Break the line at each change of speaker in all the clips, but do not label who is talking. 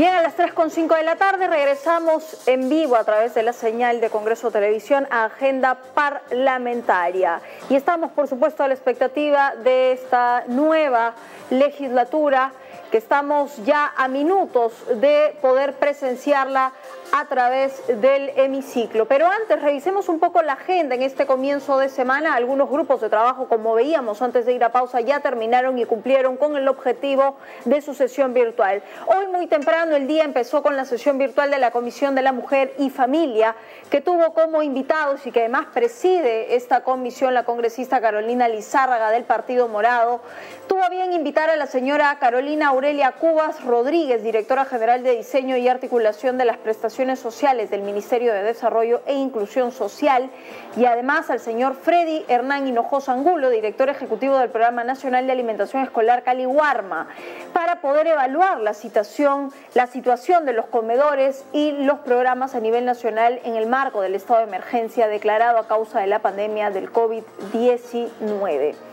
Bien, a las 3.5 de la tarde regresamos en vivo a través de la señal de Congreso Televisión a Agenda Parlamentaria. Y estamos, por supuesto, a la expectativa de esta nueva legislatura que estamos ya a minutos de poder presenciarla a través del hemiciclo. Pero antes, revisemos un poco la agenda en este comienzo de semana. Algunos grupos de trabajo, como veíamos antes de ir a pausa, ya terminaron y cumplieron con el objetivo de su sesión virtual. Hoy muy temprano el día empezó con la sesión virtual de la Comisión de la Mujer y Familia, que tuvo como invitados y que además preside esta comisión la congresista Carolina Lizárraga del Partido Morado. Tuvo bien invitar a la señora Carolina Aurelia Cubas Rodríguez, directora general de diseño y articulación de las prestaciones Sociales del Ministerio de Desarrollo e Inclusión Social y además al señor Freddy Hernán Hinojosa Angulo, director ejecutivo del Programa Nacional de Alimentación Escolar Cali Huarma, para poder evaluar la situación, la situación de los comedores y los programas a nivel nacional en el marco del estado de emergencia declarado a causa de la pandemia del COVID-19.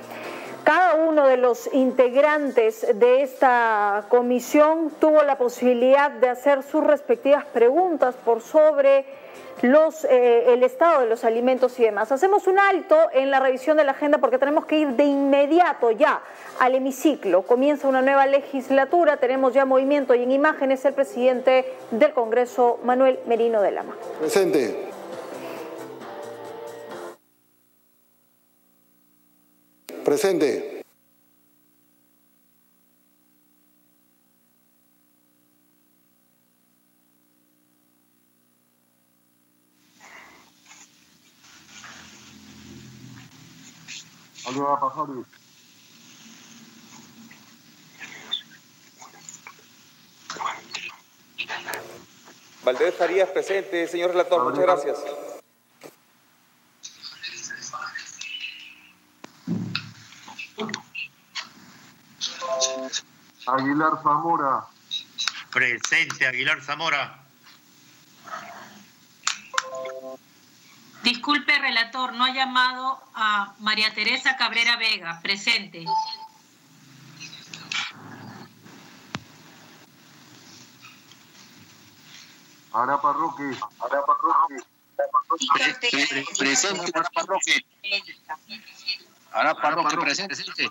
Cada uno de los integrantes de esta comisión tuvo la posibilidad de hacer sus respectivas preguntas por sobre eh, el estado de los alimentos y demás. Hacemos un alto en la revisión de la agenda porque tenemos que ir de inmediato ya al hemiciclo. Comienza una nueva legislatura, tenemos ya movimiento y en imágenes el presidente del Congreso, Manuel Merino de Lama.
Presente. Presente.
Valdés Farías presente, señor relator, muchas gracias.
Aguilar Zamora.
Presente, Aguilar Zamora.
Disculpe, relator, no ha llamado a María Teresa Cabrera Vega. Presente.
Ara Parroque. Ara Parroque.
Presente, Ara Parroque. Ara Parroque, presente.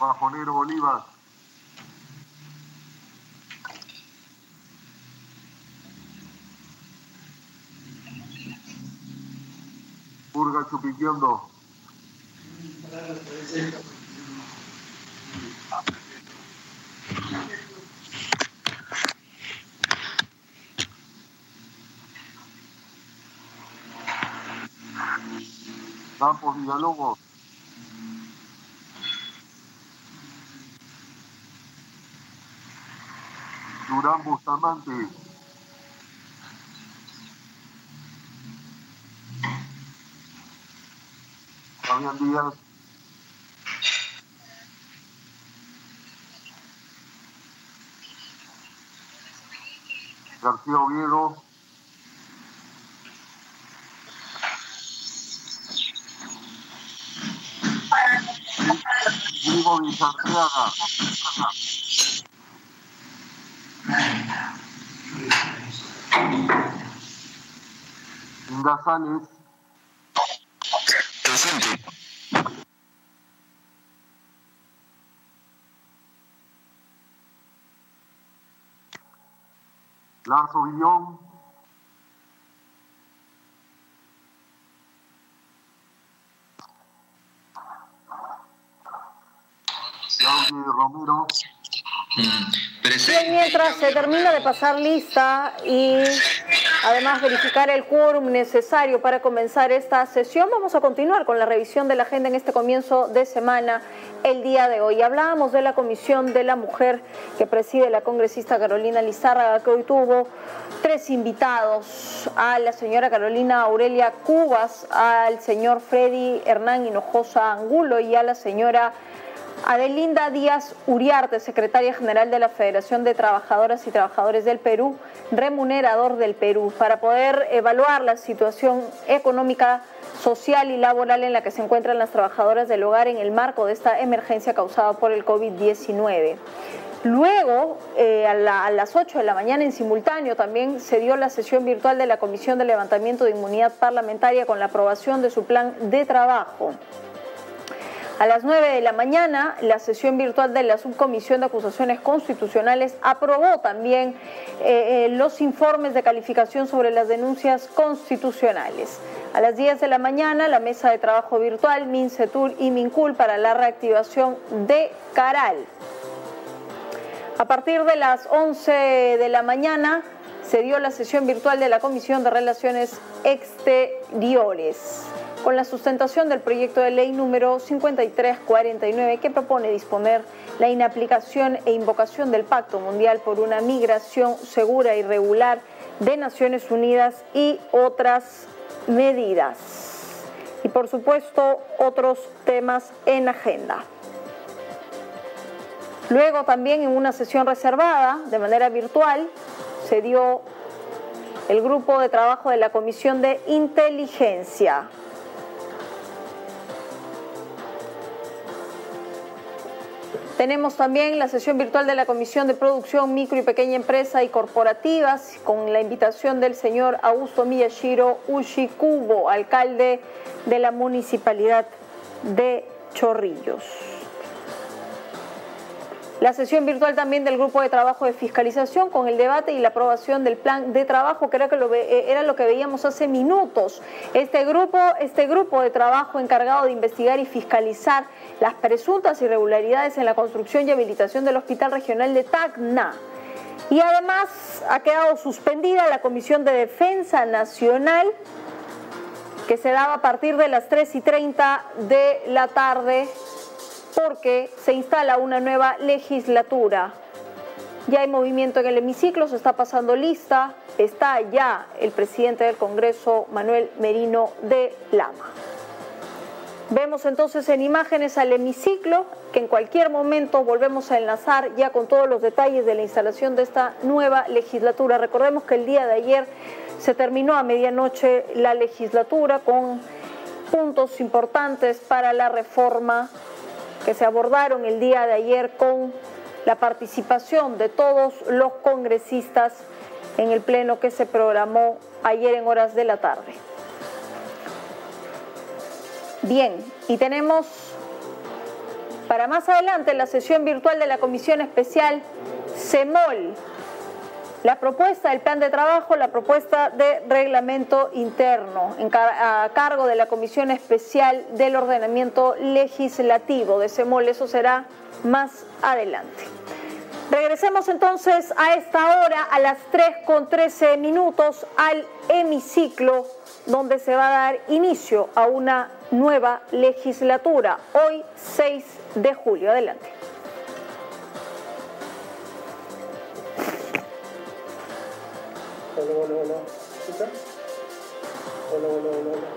Bajonero Bolívar. Purga Chupiquiondo. Campos Villalobos. Durán Bustamante. Fabián Díaz. García Oviedo. Diego Villarreaga. Sales.
Presente.
Lazo Villón. Claudio Romero.
Bien, mientras se termina de pasar lista y además verificar el quórum necesario para comenzar esta sesión, vamos a continuar con la revisión de la agenda en este comienzo de semana el día de hoy. Hablábamos de la Comisión de la Mujer que preside la congresista Carolina Lizárraga, que hoy tuvo tres invitados, a la señora Carolina Aurelia Cubas, al señor Freddy Hernán Hinojosa Angulo y a la señora Adelinda Díaz Uriarte, secretaria general de la Federación de Trabajadoras y Trabajadores del Perú, remunerador del Perú, para poder evaluar la situación económica social y laboral en la que se encuentran las trabajadoras del hogar en el marco de esta emergencia causada por el COVID-19. Luego, eh, a, a las 8 de la mañana en simultáneo, también se dio la sesión virtual de la Comisión de Levantamiento de Inmunidad Parlamentaria con la aprobación de su plan de trabajo. A las 9 de la mañana, la sesión virtual de la Subcomisión de Acusaciones Constitucionales aprobó también eh, eh, los informes de calificación sobre las denuncias constitucionales. A las 10 de la mañana, la mesa de trabajo virtual MINCETUR y MINCUL para la reactivación de Caral. A partir de las 11 de la mañana se dio la sesión virtual de la Comisión de Relaciones Exteriores con la sustentación del proyecto de ley número 5349 que propone disponer la inaplicación e invocación del Pacto Mundial por una migración segura y regular de Naciones Unidas y otras medidas. Y por supuesto otros temas en agenda. Luego también en una sesión reservada, de manera virtual, se dio el grupo de trabajo de la Comisión de Inteligencia. Tenemos también la sesión virtual de la Comisión de Producción Micro y Pequeña Empresa y Corporativas con la invitación del señor Augusto Miyashiro Ushikubo, alcalde de la Municipalidad de Chorrillos. La sesión virtual también del grupo de trabajo de fiscalización con el debate y la aprobación del plan de trabajo, que era, lo, eh, lo que veíamos hace minutos. Este grupo, este grupo de trabajo encargado de investigar y fiscalizar las presuntas irregularidades en la construcción y habilitación del Hospital Regional de Tacna. Y además ha quedado suspendida la Comisión de Defensa Nacional que se daba a partir de las 3 y 30 de la tarde porque se instala una nueva legislatura. Ya hay movimiento en el hemiciclo, se está pasando lista, está ya el presidente del Congreso, Manuel Merino de Lama. Vemos entonces en imágenes al hemiciclo, que en cualquier momento volvemos a enlazar ya con todos los detalles de la instalación de esta nueva legislatura. Recordemos que el día de ayer se terminó a medianoche la legislatura con puntos importantes para la reforma que se abordaron el día de ayer con la participación de todos los congresistas en el pleno que se programó ayer en horas de la tarde. Bien, y tenemos para más adelante la sesión virtual de la Comisión Especial CEMOL, la propuesta del plan de trabajo, la propuesta de reglamento interno a cargo de la Comisión Especial del Ordenamiento Legislativo de CEMOL. Eso será más adelante. Regresemos entonces a esta hora, a las 3 con 13 minutos, al hemiciclo, donde se va a dar inicio a una nueva legislatura, hoy 6 de julio. Adelante.
Hola, hola, hola. ¿Escucha? Hola, hola, hola, hola.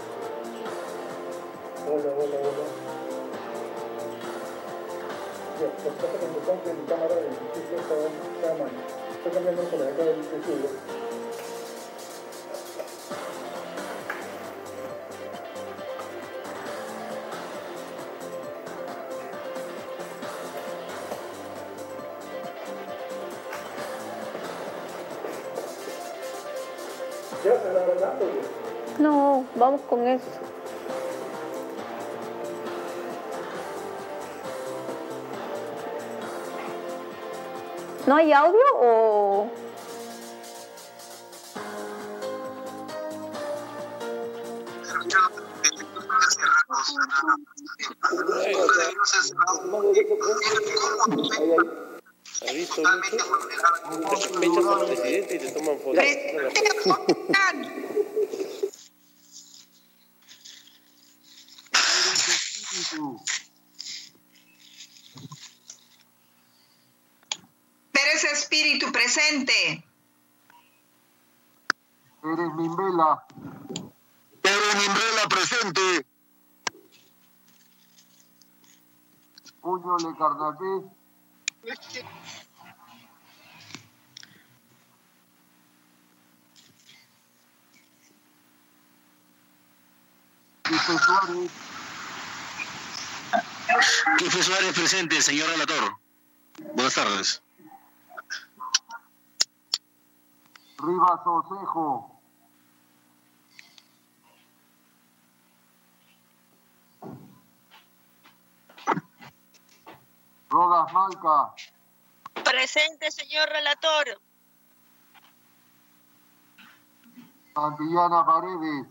Hola, hola, hola. Ya, lo que pasa es que que mi cámara del sitio está, está mal. Estoy cambiando por acá del estudio.
Vamos con eso. ¿No hay audio o...?
¿Ha visto mucho? Te sospechas al presidente y te toman fotos.
Puño Le Carnaqué. Quispe Suárez,
Suárez presente, señor relator. Buenas tardes.
Rivas Osejo, Rodas Malca,
Presente, señor relator.
Santillana Paredes,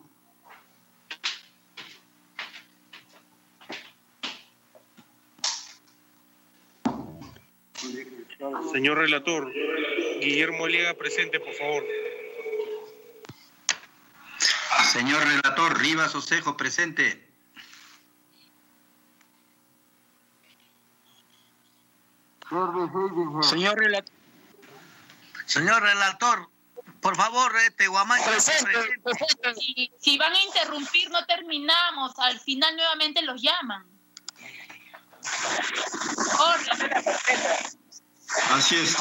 Señor relator, Guillermo Liega presente, por favor.
Señor relator, Rivas Osejo, presente.
Verde Heidinger,
Señor relator. Señor relator, por favor, este Guamán.
Si, si van a interrumpir, no terminamos. Al final nuevamente los llaman. Orden.
Así es.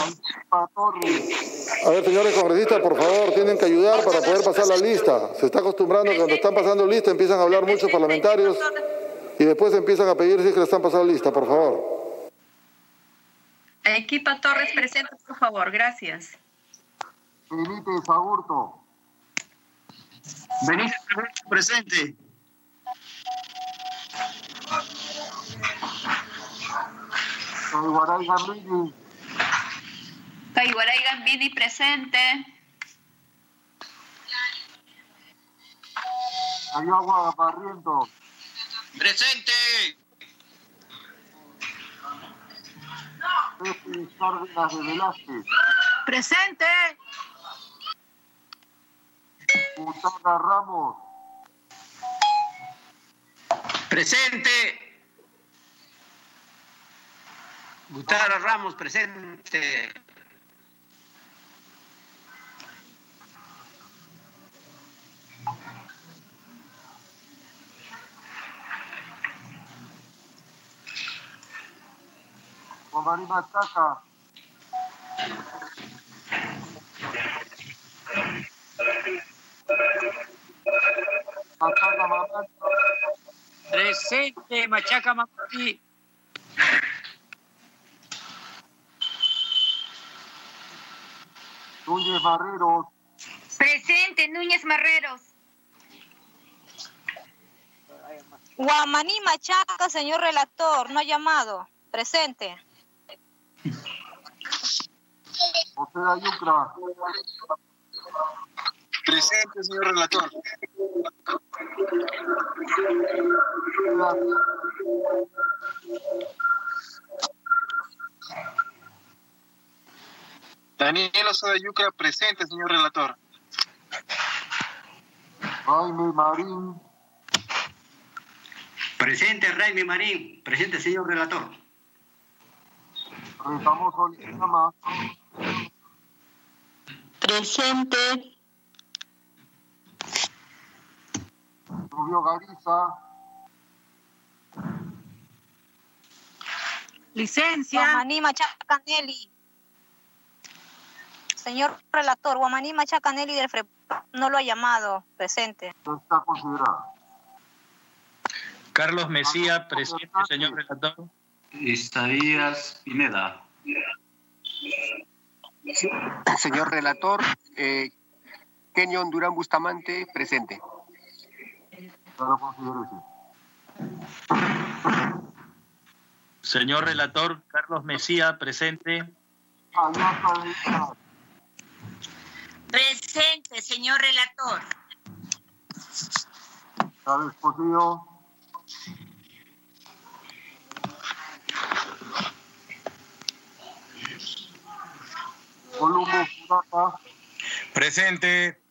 A ver, señores congresistas, por favor, tienen que ayudar para poder pasar la lista. Se está acostumbrando que cuando están pasando lista empiezan a hablar muchos parlamentarios y después empiezan a pedir si es que le están pasando lista, por favor.
Equipo Torres presente, por favor. Gracias.
Benítez Agurto,
Benítez Agurto, presente.
Caiguaray Gambini,
Caiguaray Gambini presente.
Ayagua Barriento,
Presente.
Pepe Cárdenas de Velázquez,
Presente.
Butana Ramos,
Presente. Gustavo Ramos, presente.
Juan Machaca, Machaca
Presente, Machaca Mamani.
Núñez Barreros,
Presente, Núñez Marreros.
Guamaní Machaca, señor relator, no ha llamado. Presente.
José Ayucra,
Presente, señor relator. Daniel Osada Yucra, presente, señor relator.
Jaime Marín,
Presente, Raimi Marín. Presente, señor relator.
Lizama,
Presente.
Rubio Gariza,
Licencia.
Guamaní Machaca Nelly. Señor relator, Guamaní Machaca Nelly del FRE no lo ha llamado. Presente.
está considerada.
Carlos Mesía, presente, señor relator.
Isaías Pineda.
Señor relator, eh, Kenyon Durán Bustamante, presente.
Señor relator, Carlos Mesía, presente.
Presente, señor relator.
Chávez Columbo Furata,
Presente.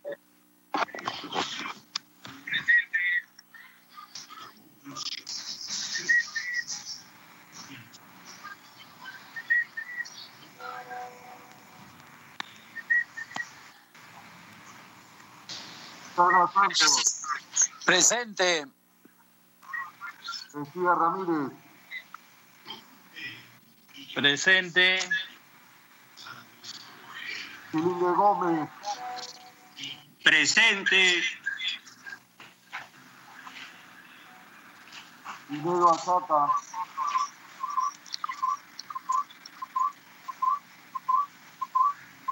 Presente.
Ramírez,
Presente.
Chilingue Gómez,
Presente.
Pinedo Azata.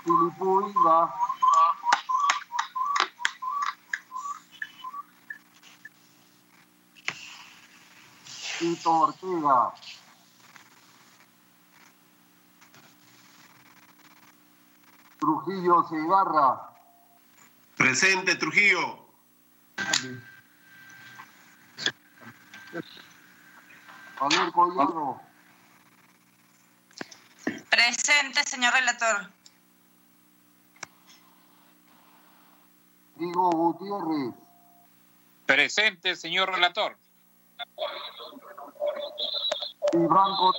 Filipú Inga. Tito Ortega. Trujillo.
Presente, Trujillo.
Javier Collado.
Presente, señor relator.
Diego Gutiérrez.
Presente, señor relator.
Y Branco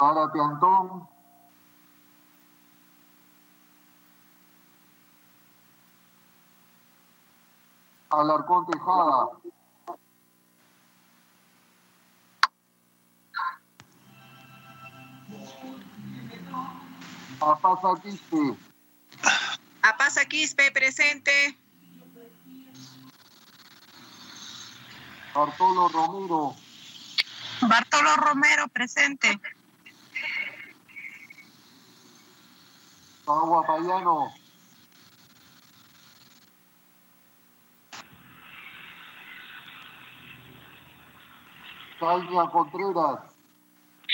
Zárate Antón. Alarcón Tejada. Apasa Quispe.
Apasa Quispe, presente.
Bartolo Romero.
Bartolo Romero, presente.
Agua Payano. Caña Contreras.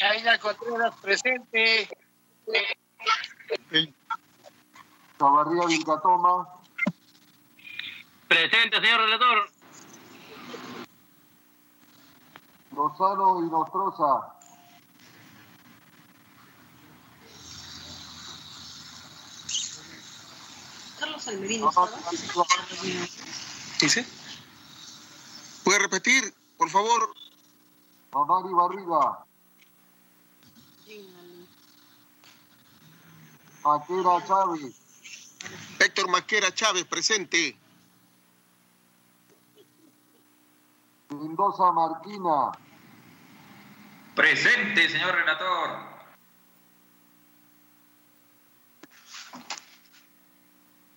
Caña Contreras, presente.
Chavarría Vilcatoma.
Presente, señor relator.
Lozano y Nostroza.
Carlos Almerino.
¿Dice? ¿Puede repetir, por favor?
Mamari Barriga. Maquera Chávez.
Héctor Maquera Chávez, presente.
Mendoza Marquina.
Presente, señor relator.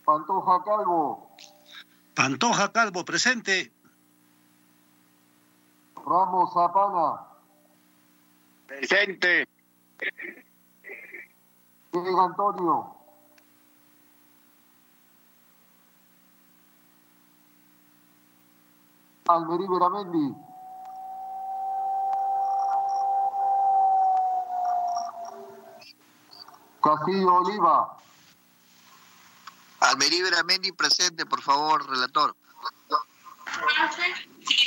Pantoja Calvo.
Pantoja Calvo, presente.
Ramos Zapana.
Presente.
Diego Antonio. Almerí Veramendi. Castillo Oliva.
Almerí Veramendi, presente, por favor, relator.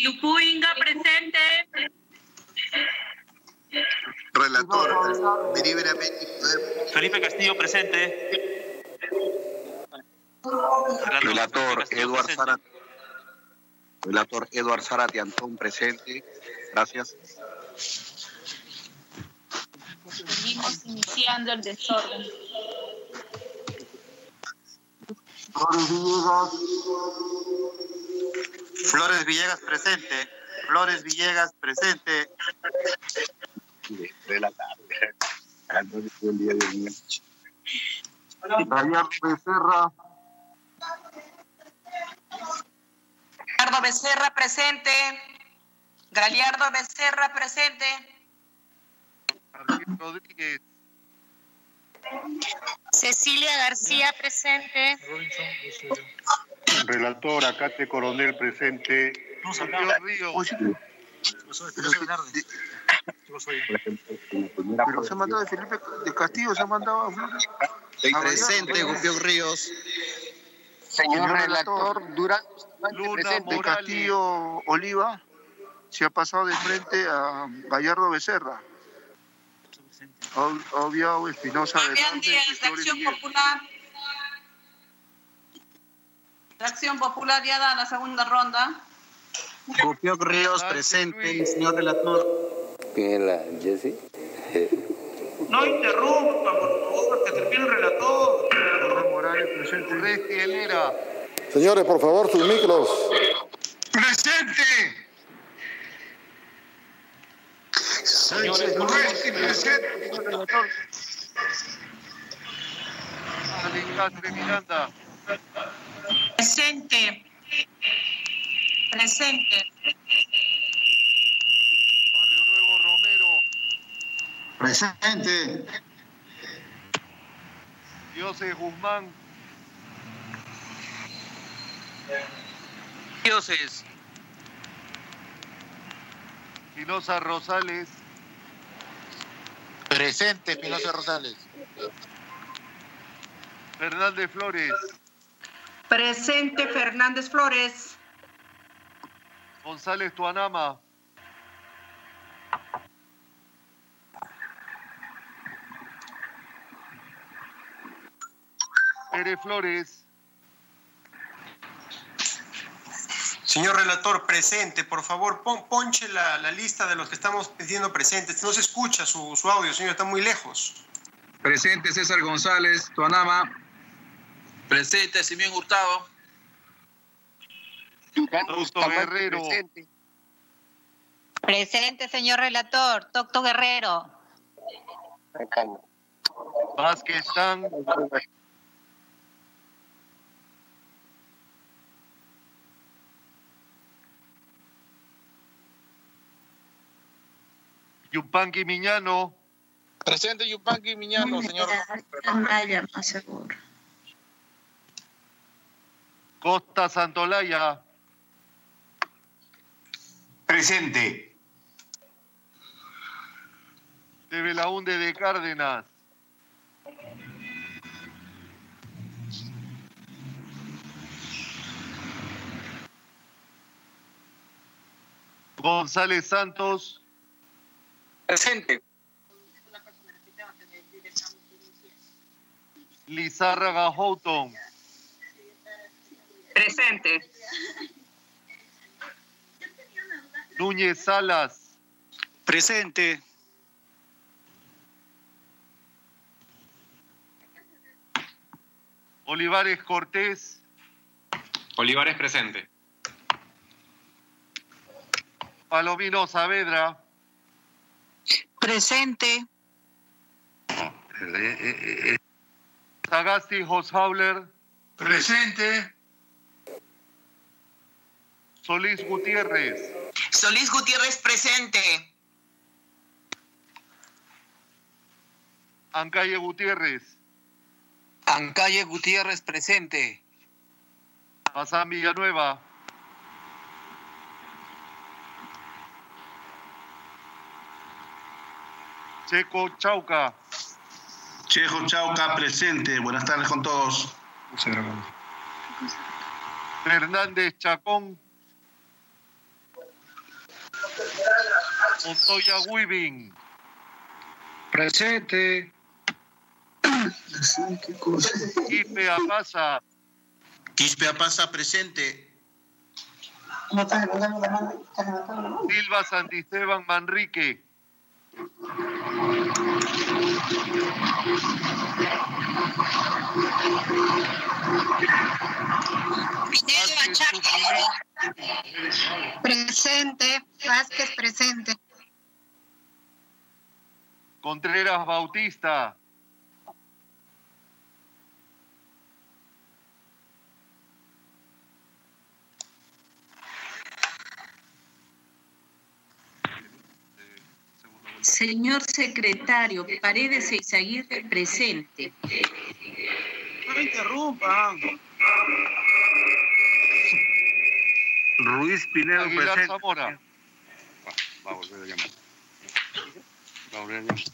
Lupú Inga, presente.
Relator, Almerí Veramendi.
Felipe Castillo, presente.
Relator Eduard Zárate. Relator Eduard Zárate Antón presente. Gracias.
Seguimos iniciando el desorden.
Flores Villegas.
Flores Villegas, presente. Flores Villegas, presente.
Relator. El día de hoy.
Becerra.
Galiardo Becerra, presente. Galiardo Becerra, presente.
Rodríguez.
Cecilia García, presente.
Relator, Acate Coronel, presente. Pero se ha mandado de Felipe de Castillo, se ha mandado a Flores.
Presente, Gupio Ríos.
Señor relator Durán.
Luna
presente.
de Castillo Oliva se ha pasado de frente a Gallardo Becerra. Ha obviado Espinosa
Díaz, de Acción. Popular. De Acción Popular ya da la segunda ronda.
Gupio Ríos, presente, señor relator.
¿Quién es la Jessie?
No interrumpa, por favor, que termine el relator.
Morales, presente. Resti Helera.
Señores, por favor, sus micros.
¡Presente! Presente.
Miranda.
Presente. Presente.
Barrio Nuevo Romero.
Presente.
Dioses Guzmán.
Dioses.
Espinosa Rosales.
Presente, Espinosa Rosales.
Fernández Flores.
Presente Fernández Flores.
González Tuanama. Pérez Flores.
Señor relator, presente, por favor, pon- ponche la, la lista de los que estamos pidiendo presentes. No se escucha su, su audio, señor, está muy lejos.
Presente César González, Tuanama.
Presente, Simeón Hurtado.
Augusto Guerrero.
Presente, señor relator. Tocto Guerrero.
Vázquez Tan. Yupanqui Miñano.
Presente Yupanqui Miñano, señor.
Amaya, más seguro.
Costa Santolaya.
Presente.
De Belaunde de Cárdenas. González Santos.
Presente.
Lizárraga Houghton.
Presente.
Núñez Salas.
Presente.
Olivares Cortés.
Olivares presente.
Palomino Saavedra.
Presente.
Sagasti Hosfauler.
Presente.
Solís Gutiérrez.
Solís Gutiérrez presente.
Ancalle Gutiérrez.
Ancalle Gutiérrez presente.
Bazán Villanueva. Checo Chauca.
Chejo Chauca presente. Buenas tardes con todos.
Fernández Chacón. Montoya Weaving.
Presente.
Quispe Apasa.
Quispe Apasa presente.
Silva Santisteban Manrique.
Presente. Vázquez, presente.
Contreras Bautista.
Señor secretario, Paredes Eizaguirre presente.
No interrumpa.
Ruiz Pinedo
Aguilar
presente.
Zamora.
Va a volver a llamar. Va a volver a llamar.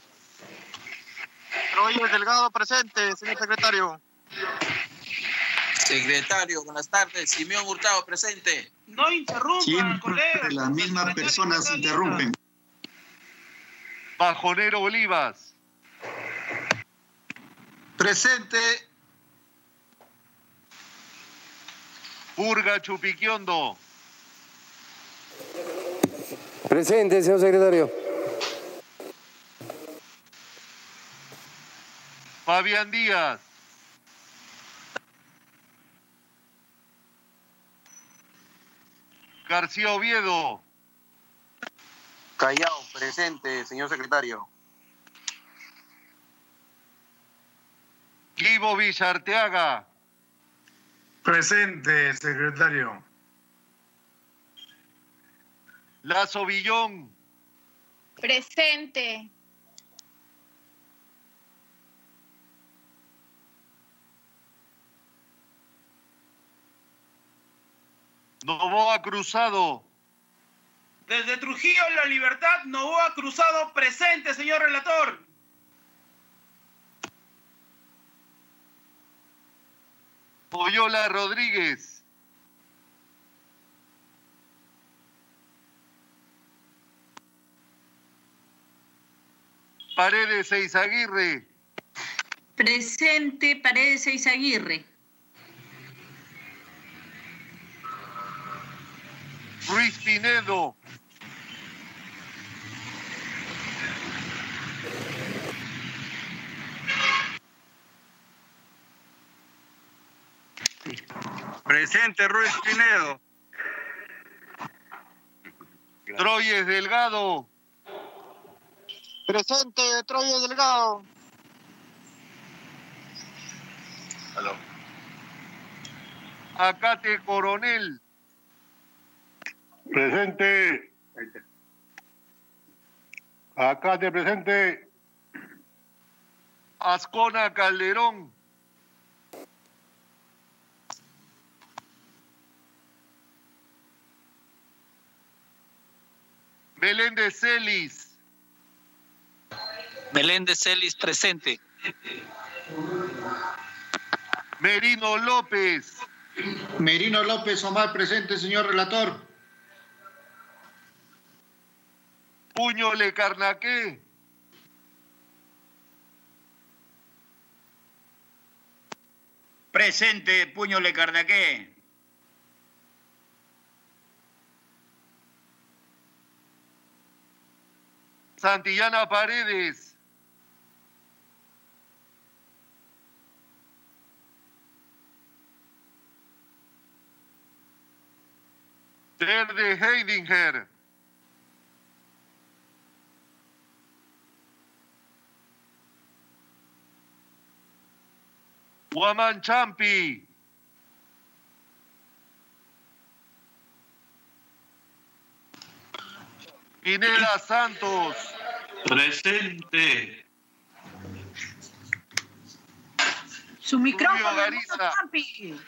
Roger Delgado presente, señor secretario.
Secretario, buenas tardes. Simeón Hurtado presente.
No interrumpa, colega.
Las mismas personas interrumpen.
Bajonero Olivas.
Presente.
Purga Chupiquiondo.
Presente, señor secretario.
Fabián Díaz. García Oviedo.
Callao presente, señor secretario.
Guivo Villarteaga.
Presente, secretario.
Lazo Villón.
Presente.
Novoa Cruzado.
Desde Trujillo, La Libertad, Novoa Cruzado, presente, señor relator.
Oyola Rodríguez. Paredes Eizaguirre.
Presente Paredes Eizaguirre.
Ruiz Pinedo.
Presente Ruiz Pinedo.
Troyes Delgado.
Presente, Troya Delgado.
Aló.
Acate Coronel.
Presente. Acate presente.
Ascona Calderón. Meléndez Celis.
Meléndez Celis presente.
Merino López.
Merino López Omar presente, señor relator.
Puño Le Carnaqué.
Presente, Puño Le Cardaqué.
Santillana Paredes. Verde Heidinger. Guaman Champi. Pineda Santos.
Presente.
Su micrófono.
Gariza.
Champi.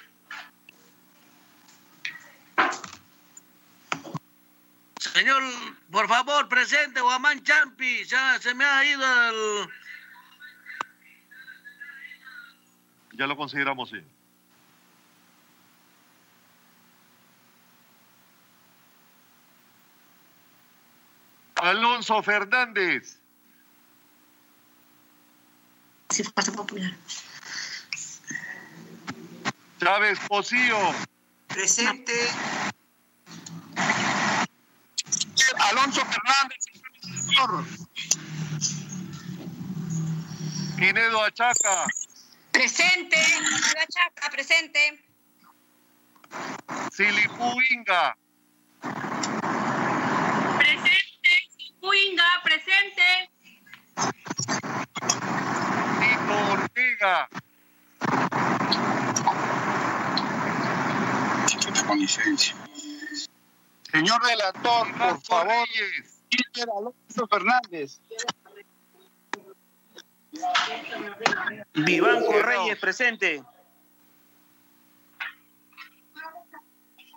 Señor, por favor, presente, Guamán Champi. Ya se me ha ido el...
Ya lo consideramos, sí. Alonso Fernández.
Sí, Fuerza Popular.
Chávez Pocillo.
Presente.
Alonso Fernández. señor.
Pinedo Achaca.
Presente. La Chaca, presente.
Silipú Inga.
Presente. Cuinga, presente.
Tito Ortega.
Con licencia.
Señor relator, por
Marco
favor,
Reyes.
Peter Alonso Fernández.
Vivanco Reyes, presente.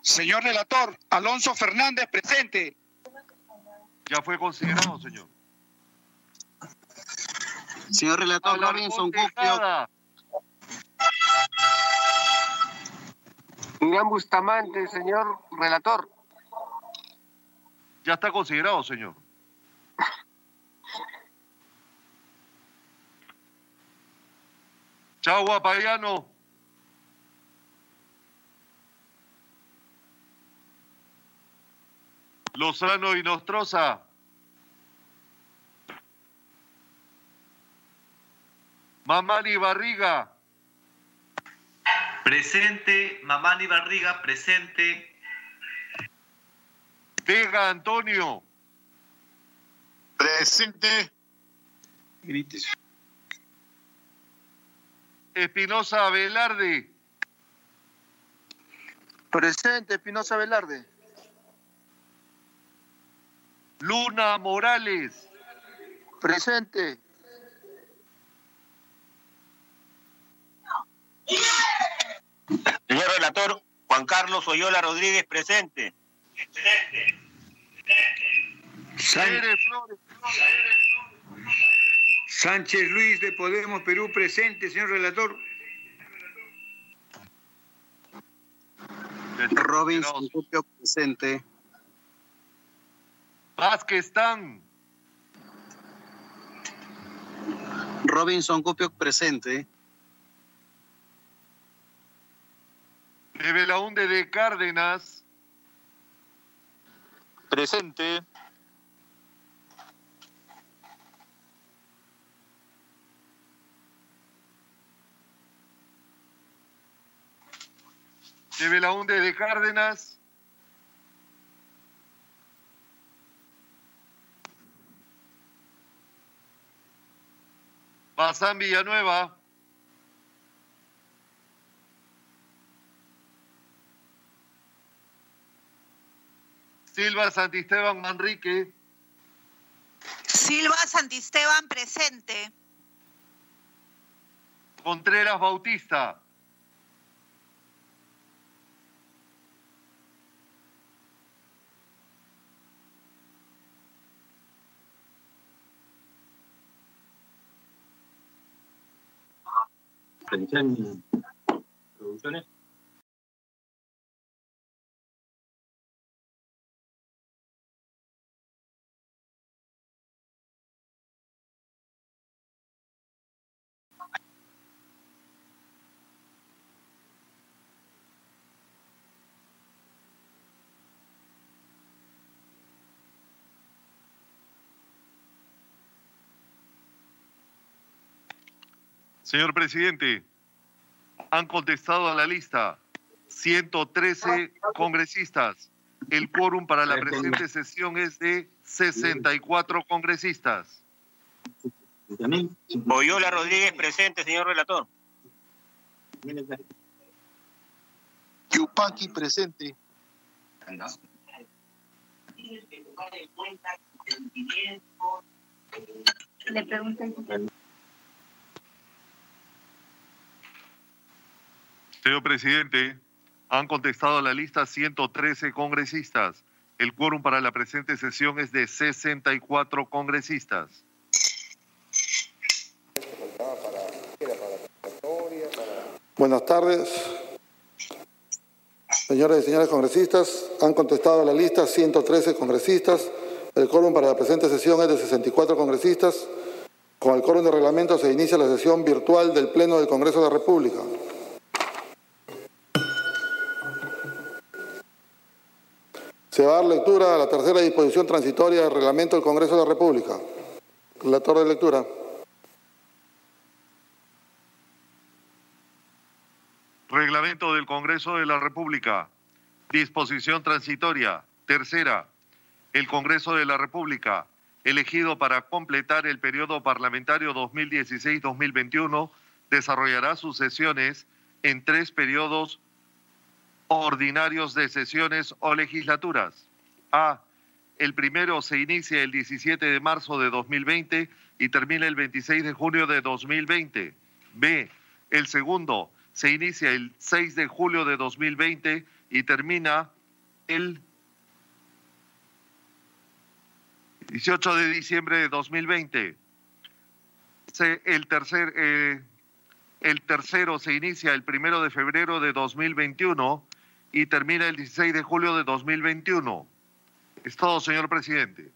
Señor relator, Alonso Fernández, presente.
Ya fue considerado, señor.
Señor relator,
Tejada.
Julián Bustamante, señor relator.
Ya está considerado, señor. Chagua Payano. Lozano y Nostroza. Mamani Barriga.
Presente. Mamani Barriga, presente.
Vega Antonio.
Presente.
Grites.
Espinosa Velarde.
Presente, Espinosa Velarde.
Luna Morales.
Presente.
Señor relator, Juan Carlos Oyola Rodríguez, presente.
Flores.
Sánchez Luis de Podemos Perú, presente, señor relator.
Robinson Cupio, presente.
Vázquez Tan.
Robinson Cupio, presente.
De Belaunde de Cárdenas.
Presente.
De Belaunde de Cárdenas. Bazán Villanueva. Silva Santisteban Manrique.
Silva Santisteban presente.
Contreras Bautista.
อ
ย่างเช่นรู้ใช่ไหม
Señor presidente, han contestado a la lista 113 congresistas. El quórum para la presente sesión es de 64 congresistas.
Oyola Rodríguez, presente, señor relator.
Yupaki, presente.
Le pregunto.
Señor presidente, han contestado a la lista 113 congresistas. El quórum para la presente sesión es de 64 congresistas.
Buenas tardes. Señoras y señores congresistas, han contestado a la lista 113 congresistas. El quórum para la presente sesión es de 64 congresistas. Con el quórum de reglamento se inicia la sesión virtual del Pleno del Congreso de la República. Se lectura a la tercera disposición transitoria del reglamento del Congreso de la República. Relator de lectura.
Reglamento del Congreso de la República. Disposición transitoria. Tercera. El Congreso de la República, elegido para completar el periodo parlamentario 2016-2021, desarrollará sus sesiones en tres periodos ordinarios de sesiones o legislaturas. A. El primero se inicia el 17 de marzo de 2020 y termina el 26 de junio de 2020. B. El segundo se inicia el 6 de julio de 2020 y termina el 18 de diciembre de 2020. Se, el, tercer, eh, el tercero se inicia el primero de febrero de 2021 y termina el 16 de julio de 2021. Es todo, señor presidente.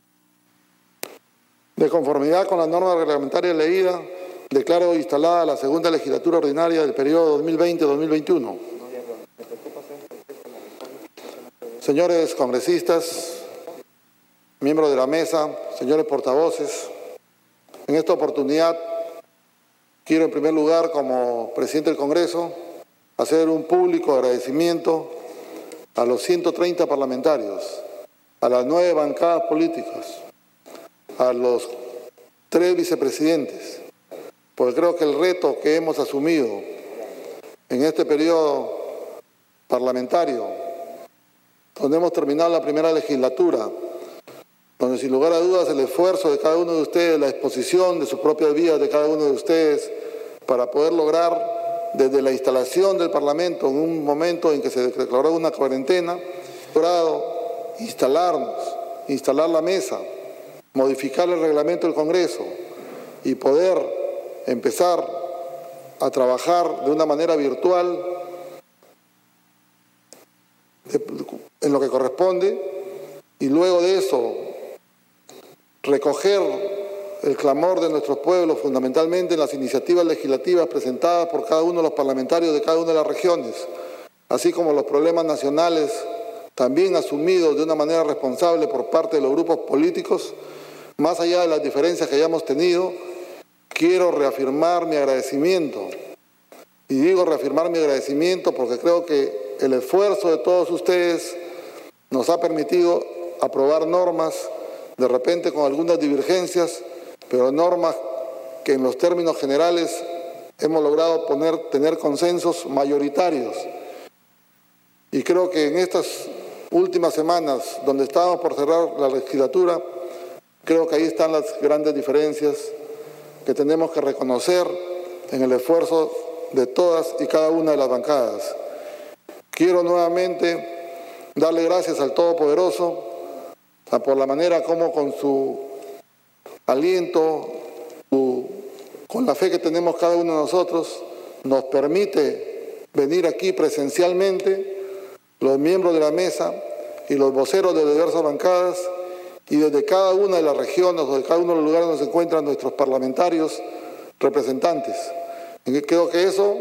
De conformidad con la norma reglamentaria leída, declaro instalada la segunda legislatura ordinaria del periodo 2020-2021. Señores congresistas, miembros de la mesa, señores portavoces, en esta oportunidad quiero en primer lugar, como presidente del Congreso, hacer un público agradecimiento a los 130 parlamentarios, a las nueve bancadas políticas, a los tres vicepresidentes, porque creo que el reto que hemos asumido en este periodo parlamentario, donde hemos terminado la primera legislatura, donde sin lugar a dudas el esfuerzo de cada uno de ustedes, la exposición de sus propias vidas de cada uno de ustedes para poder lograr desde la instalación del Parlamento en un momento en que se declaró una cuarentena, logrado instalarnos, instalar la mesa, modificar el reglamento del Congreso y poder empezar a trabajar de una manera virtual en lo que corresponde y luego de eso recoger el clamor de nuestros pueblos, fundamentalmente en las iniciativas legislativas presentadas por cada uno de los parlamentarios de cada una de las regiones, así como los problemas nacionales también asumidos de una manera responsable por parte de los grupos políticos, más allá de las diferencias que hayamos tenido, quiero reafirmar mi agradecimiento. Y digo reafirmar mi agradecimiento porque creo que el esfuerzo de todos ustedes nos ha permitido aprobar normas, de repente con algunas divergencias, pero normas que en los términos generales hemos logrado tener consensos mayoritarios. Y creo que en estas últimas semanas, donde estábamos por cerrar la legislatura, creo que ahí están las grandes diferencias que tenemos que reconocer en el esfuerzo de todas y cada una de las bancadas. Quiero nuevamente darle gracias al Todopoderoso por la manera como con su aliento, con la fe que tenemos cada uno de nosotros, nos permite venir aquí presencialmente, los miembros de la mesa y los voceros de diversas bancadas, y desde cada una de las regiones o de cada uno de los lugares donde se encuentran nuestros parlamentarios representantes. Creo que eso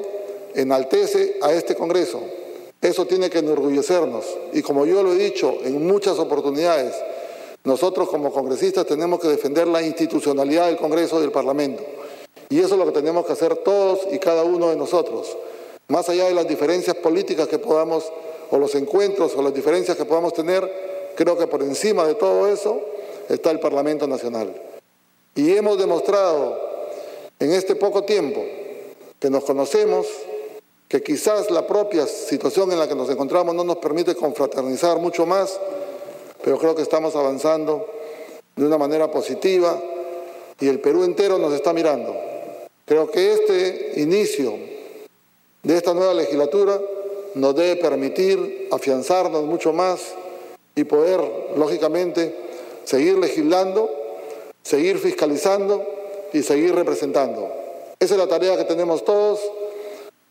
enaltece a este Congreso. Eso tiene que enorgullecernos. Y como yo lo he dicho en muchas oportunidades, nosotros como congresistas tenemos que defender la institucionalidad del Congreso y del Parlamento. Y eso es lo que tenemos que hacer todos y cada uno de nosotros. Más allá de las diferencias políticas que podamos, o los encuentros o las diferencias que podamos tener, creo que por encima de todo eso está el Parlamento Nacional. Y hemos demostrado en este poco tiempo que nos conocemos, que quizás la propia situación en la que nos encontramos no nos permite confraternizar mucho más, pero creo que estamos avanzando de una manera positiva y el Perú entero nos está mirando. Creo que este inicio de esta nueva legislatura nos debe permitir afianzarnos mucho más y poder, lógicamente, seguir legislando, seguir fiscalizando y seguir representando. Esa es la tarea que tenemos todos.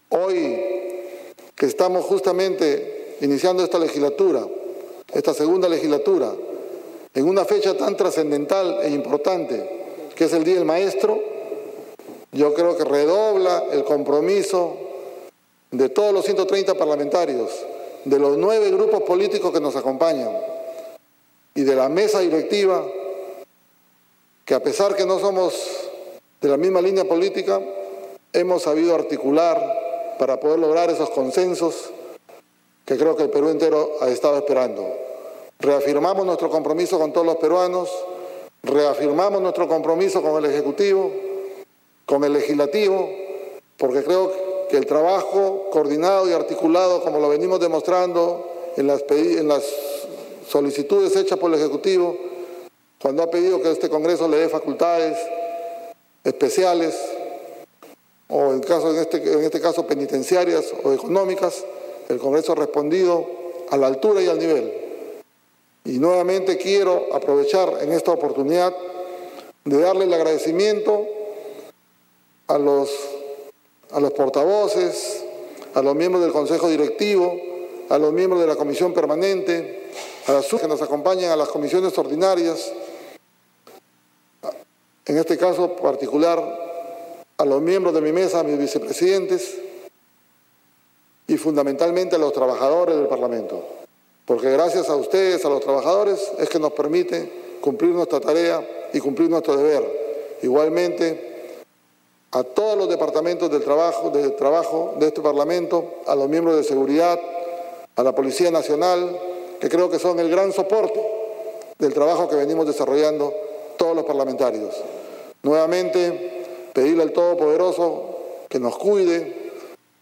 Hoy que estamos justamente iniciando esta legislatura, esta segunda legislatura, en una fecha tan trascendental e importante que es el Día del Maestro, yo creo que redobla el compromiso de todos los 130 parlamentarios, de los nueve grupos políticos que nos acompañan y de la mesa directiva, que a pesar que no somos de la misma línea política, hemos sabido articular para poder lograr esos consensos que creo que el Perú entero ha estado esperando. Reafirmamos nuestro compromiso con todos los peruanos, reafirmamos nuestro compromiso con el Ejecutivo, con el Legislativo, porque creo que el trabajo coordinado y articulado, como lo venimos demostrando en las, en las solicitudes hechas por el Ejecutivo, cuando ha pedido que este Congreso le dé facultades especiales, o en, caso, en, este, en este caso penitenciarias o económicas, el Congreso ha respondido a la altura y al nivel. Y nuevamente quiero aprovechar en esta oportunidad de darle el agradecimiento a los, a los portavoces, a los miembros del Consejo Directivo, a los miembros de la Comisión Permanente, a las que nos acompañan a las comisiones ordinarias, en este caso particular a los miembros de mi mesa, a mis vicepresidentes, y fundamentalmente a los trabajadores del Parlamento, porque gracias a ustedes, a los trabajadores, es que nos permite cumplir nuestra tarea y cumplir nuestro deber. Igualmente, a todos los departamentos del trabajo, de trabajo de este Parlamento, a los miembros de seguridad, a la Policía Nacional, que creo que son el gran soporte del trabajo que venimos desarrollando todos los parlamentarios. Nuevamente, pedirle al Todopoderoso que nos cuide,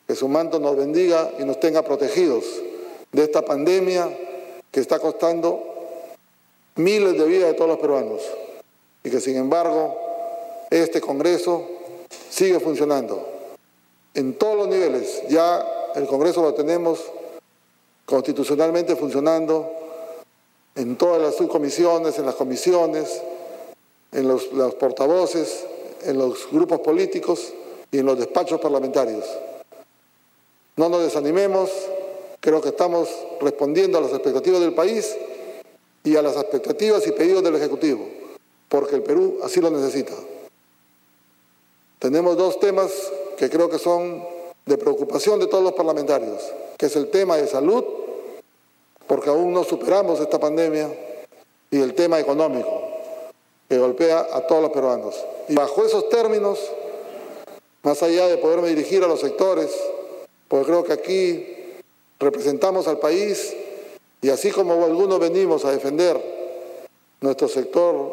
que su manto nos bendiga y nos tenga protegidos de esta pandemia que está costando miles de vidas de todos los peruanos y que sin embargo este Congreso sigue funcionando en todos los niveles. Ya el Congreso lo tenemos constitucionalmente funcionando en todas las subcomisiones, en las comisiones, en los, los portavoces, en los grupos políticos y en los despachos parlamentarios. No nos desanimemos, creo que estamos respondiendo a las expectativas del país y a las expectativas y pedidos del Ejecutivo, porque el Perú así lo necesita. Tenemos dos temas que creo que son de preocupación de todos los parlamentarios, que es el tema de salud, porque aún no superamos esta pandemia, y el tema económico, que golpea a todos los peruanos. Y bajo esos términos, más allá de poderme dirigir a los sectores, porque creo que aquí representamos al país y así como algunos venimos a defender nuestro sector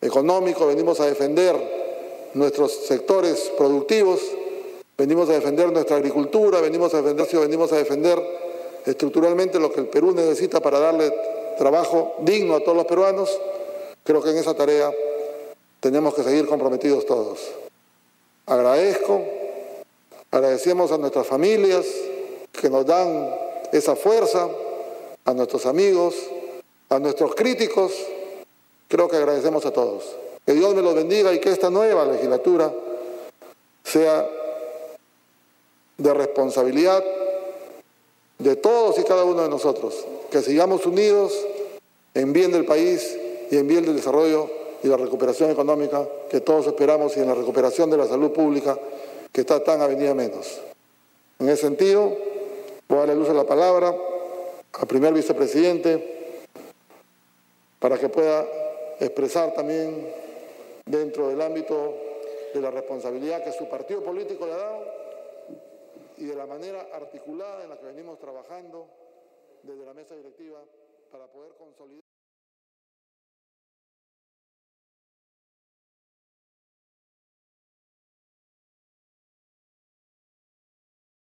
económico, venimos a defender nuestros sectores productivos, venimos a defender nuestra agricultura, venimos a defender, venimos a defender estructuralmente lo que el Perú necesita para darle trabajo digno a todos los peruanos, creo que en esa tarea tenemos que seguir comprometidos todos. Agradezco, agradecemos a nuestras familias que nos dan esa fuerza, a nuestros amigos, a nuestros críticos, creo que agradecemos a todos. Que Dios me los bendiga y que esta nueva legislatura sea de responsabilidad de todos y cada uno de nosotros, que sigamos unidos en bien del país y en bien del desarrollo y la recuperación económica que todos esperamos y en la recuperación de la salud pública que está tan avenida menos. En ese sentido, voy a darle luz a la palabra al primer vicepresidente para que pueda expresar también dentro del ámbito de la responsabilidad que su partido político le ha dado y de la manera articulada en la que venimos trabajando desde la mesa directiva para poder consolidar